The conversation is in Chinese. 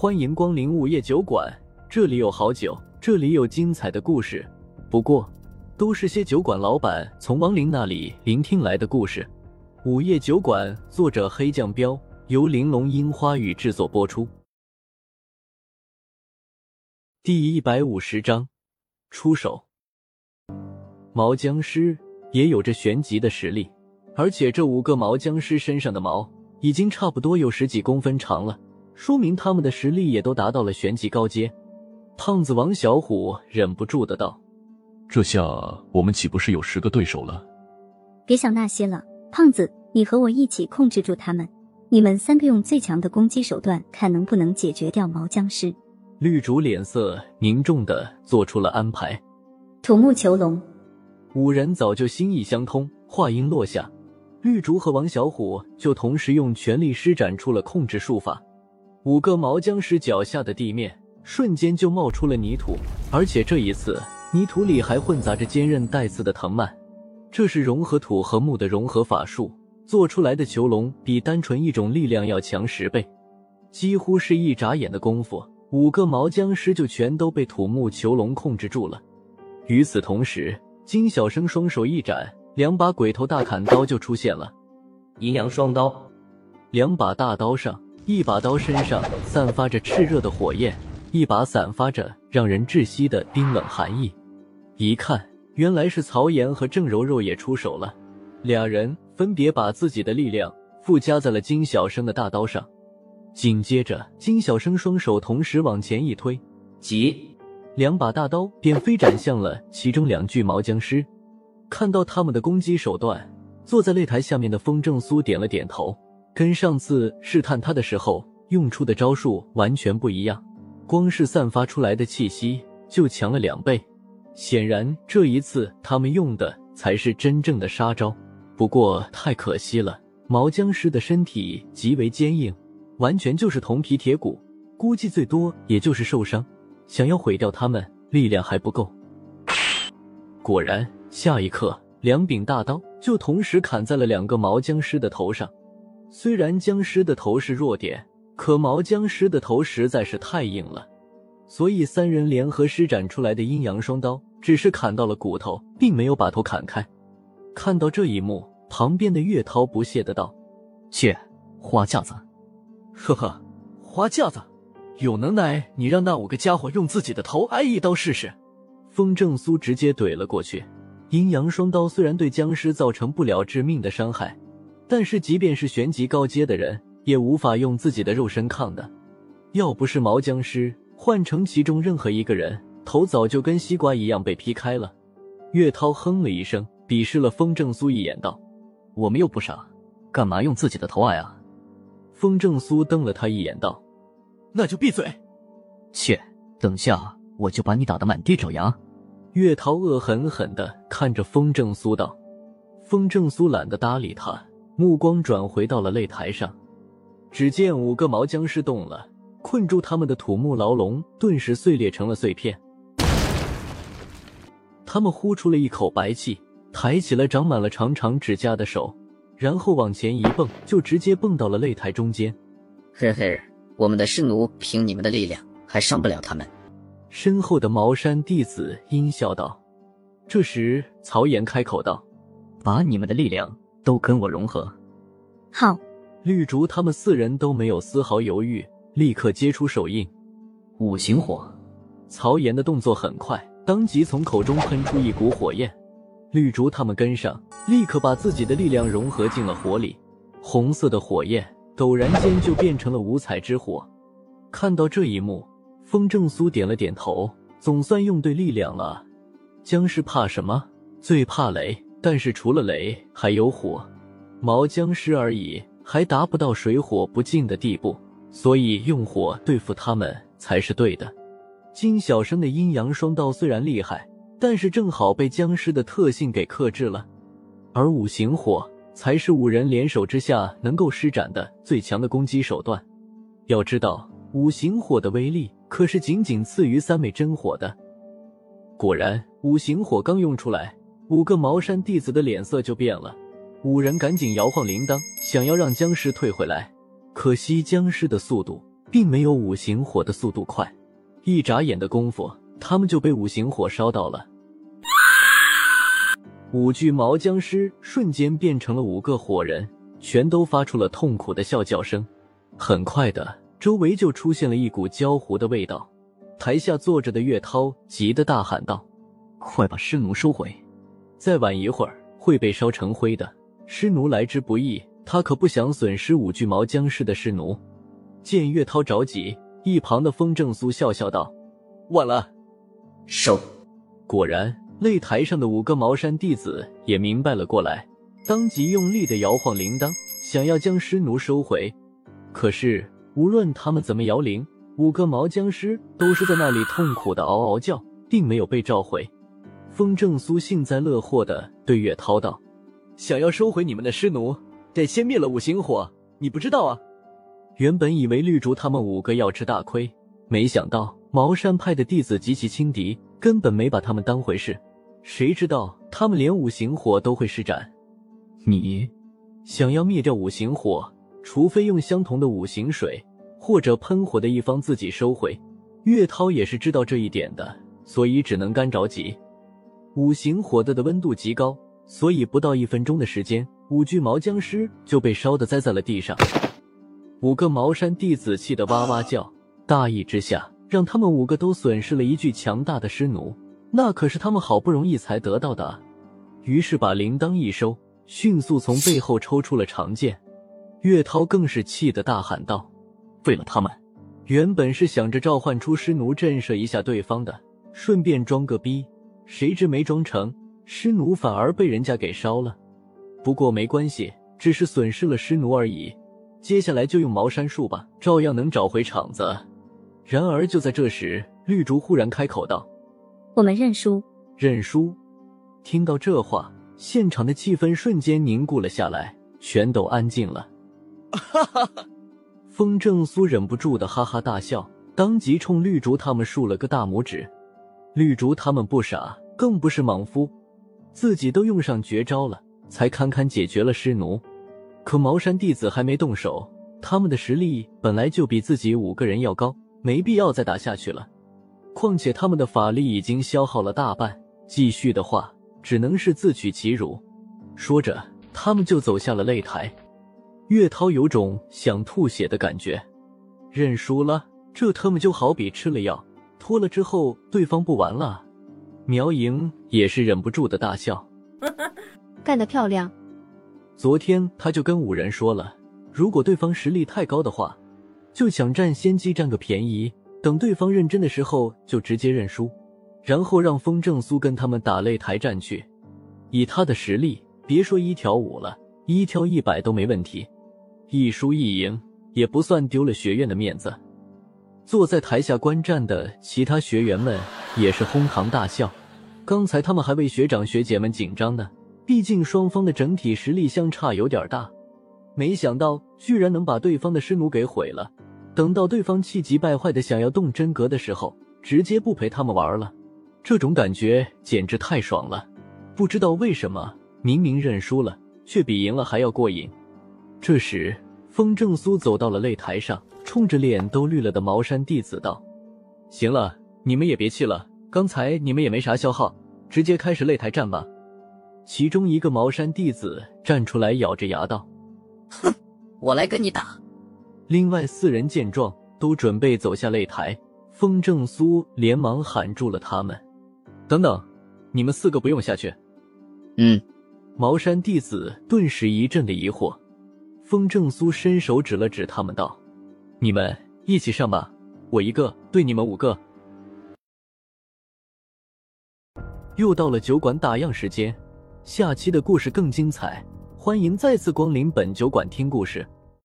欢迎光临午夜酒馆，这里有好酒，这里有精彩的故事。不过，都是些酒馆老板从亡灵那里聆听来的故事。午夜酒馆，作者黑酱标，由玲珑樱花雨制作播出。第一百五十章，出手。毛僵尸也有着玄级的实力，而且这五个毛僵尸身上的毛已经差不多有十几公分长了。说明他们的实力也都达到了玄级高阶。胖子王小虎忍不住的道：“这下我们岂不是有十个对手了？”别想那些了，胖子，你和我一起控制住他们。你们三个用最强的攻击手段，看能不能解决掉毛僵尸。绿竹脸色凝重的做出了安排。土木囚笼，五人早就心意相通。话音落下，绿竹和王小虎就同时用全力施展出了控制术法。五个毛僵尸脚下的地面瞬间就冒出了泥土，而且这一次泥土里还混杂着坚韧带刺的藤蔓。这是融合土和木的融合法术做出来的囚笼，比单纯一种力量要强十倍。几乎是一眨眼的功夫，五个毛僵尸就全都被土木囚笼控制住了。与此同时，金小生双手一展，两把鬼头大砍刀就出现了。阴阳双刀，两把大刀上。一把刀身上散发着炽热的火焰，一把散发着让人窒息的冰冷寒意。一看，原来是曹岩和郑柔柔也出手了。俩人分别把自己的力量附加在了金小生的大刀上。紧接着，金小生双手同时往前一推，急，两把大刀便飞斩向了其中两具毛僵尸。看到他们的攻击手段，坐在擂台下面的风正苏点了点头。跟上次试探他的时候用出的招数完全不一样，光是散发出来的气息就强了两倍。显然这一次他们用的才是真正的杀招。不过太可惜了，毛僵尸的身体极为坚硬，完全就是铜皮铁骨，估计最多也就是受伤。想要毁掉他们，力量还不够。果然，下一刻两柄大刀就同时砍在了两个毛僵尸的头上。虽然僵尸的头是弱点，可毛僵尸的头实在是太硬了，所以三人联合施展出来的阴阳双刀只是砍到了骨头，并没有把头砍开。看到这一幕，旁边的岳涛不屑的道：“切，花架子，呵呵，花架子，有能耐你让那五个家伙用自己的头挨一刀试试。”风正苏直接怼了过去。阴阳双刀虽然对僵尸造成不了致命的伤害。但是，即便是玄级高阶的人，也无法用自己的肉身抗的。要不是毛僵尸，换成其中任何一个人，头早就跟西瓜一样被劈开了。岳涛哼了一声，鄙视了风正苏一眼，道：“我们又不傻，干嘛用自己的头挨啊？”风正苏瞪了他一眼，道：“那就闭嘴！切，等下我就把你打得满地找牙！”岳涛恶狠狠地看着风正苏道：“风正苏懒得搭理他。”目光转回到了擂台上，只见五个毛僵尸动了，困住他们的土木牢笼顿时碎裂成了碎片。他们呼出了一口白气，抬起了长满了长长指甲的手，然后往前一蹦，就直接蹦到了擂台中间。嘿嘿，我们的尸奴凭你们的力量还伤不了他们。身后的茅山弟子阴笑道。这时，曹岩开口道：“把你们的力量。”都跟我融合，好！绿竹他们四人都没有丝毫犹豫，立刻接出手印。五行火，曹岩的动作很快，当即从口中喷出一股火焰。绿竹他们跟上，立刻把自己的力量融合进了火里。红色的火焰陡然间就变成了五彩之火。看到这一幕，风正苏点了点头，总算用对力量了。僵尸怕什么？最怕雷。但是除了雷还有火，毛僵尸而已，还达不到水火不进的地步，所以用火对付他们才是对的。金小生的阴阳双刀虽然厉害，但是正好被僵尸的特性给克制了，而五行火才是五人联手之下能够施展的最强的攻击手段。要知道，五行火的威力可是仅仅次于三昧真火的。果然，五行火刚用出来。五个茅山弟子的脸色就变了，五人赶紧摇晃铃铛，想要让僵尸退回来。可惜僵尸的速度并没有五行火的速度快，一眨眼的功夫，他们就被五行火烧到了。五具毛僵尸瞬间变成了五个火人，全都发出了痛苦的笑叫声。很快的，周围就出现了一股焦糊的味道。台下坐着的岳涛急得大喊道：“快把尸奴收回！再晚一会儿会被烧成灰的。尸奴来之不易，他可不想损失五具毛僵尸的尸奴。”见岳涛着急，一旁的风正苏笑笑道：“晚了，收。”果然。擂台上的五个茅山弟子也明白了过来，当即用力的摇晃铃铛，想要将尸奴收回。可是无论他们怎么摇铃，五个毛僵尸都是在那里痛苦的嗷嗷叫，并没有被召回。风正苏幸灾乐祸的对岳涛道：“想要收回你们的尸奴，得先灭了五行火，你不知道啊？”原本以为绿竹他们五个要吃大亏，没想到茅山派的弟子极其轻敌，根本没把他们当回事。谁知道他们连五行火都会施展？你想要灭掉五行火，除非用相同的五行水，或者喷火的一方自己收回。岳涛也是知道这一点的，所以只能干着急。五行火的的温度极高，所以不到一分钟的时间，五具毛僵尸就被烧得栽在了地上。五个茅山弟子气得哇哇叫，大意之下，让他们五个都损失了一具强大的尸奴。那可是他们好不容易才得到的，于是把铃铛一收，迅速从背后抽出了长剑。岳涛更是气得大喊道：“为了他们，原本是想着召唤出尸奴震慑一下对方的，顺便装个逼，谁知没装成，尸奴反而被人家给烧了。不过没关系，只是损失了尸奴而已，接下来就用茅山术吧，照样能找回场子。”然而就在这时，绿竹忽然开口道。我们认输，认输。听到这话，现场的气氛瞬间凝固了下来，全都安静了。哈哈哈！风正苏忍不住的哈哈大笑，当即冲绿竹他们竖了个大拇指。绿竹他们不傻，更不是莽夫，自己都用上绝招了，才堪堪解决了尸奴。可茅山弟子还没动手，他们的实力本来就比自己五个人要高，没必要再打下去了。况且他们的法力已经消耗了大半，继续的话只能是自取其辱。说着，他们就走下了擂台。岳涛有种想吐血的感觉，认输了，这他妈就好比吃了药，脱了之后对方不玩了。苗莹也是忍不住的大笑，干得漂亮。昨天他就跟五人说了，如果对方实力太高的话，就抢占先机，占个便宜。等对方认真的时候，就直接认输，然后让风正苏跟他们打擂台战去。以他的实力，别说一挑五了，一挑一百都没问题。一输一赢也不算丢了学院的面子。坐在台下观战的其他学员们也是哄堂大笑。刚才他们还为学长学姐们紧张呢，毕竟双方的整体实力相差有点大，没想到居然能把对方的师奴给毁了。等到对方气急败坏的想要动真格的时候，直接不陪他们玩了，这种感觉简直太爽了。不知道为什么，明明认输了，却比赢了还要过瘾。这时，风正苏走到了擂台上，冲着脸都绿了的茅山弟子道：“行了，你们也别气了，刚才你们也没啥消耗，直接开始擂台战吧。”其中一个茅山弟子站出来，咬着牙道：“哼，我来跟你打。”另外四人见状，都准备走下擂台。风正苏连忙喊住了他们：“等等，你们四个不用下去。”嗯，茅山弟子顿时一阵的疑惑。风正苏伸手指了指他们，道：“你们一起上吧，我一个对你们五个。”又到了酒馆打烊时间，下期的故事更精彩，欢迎再次光临本酒馆听故事。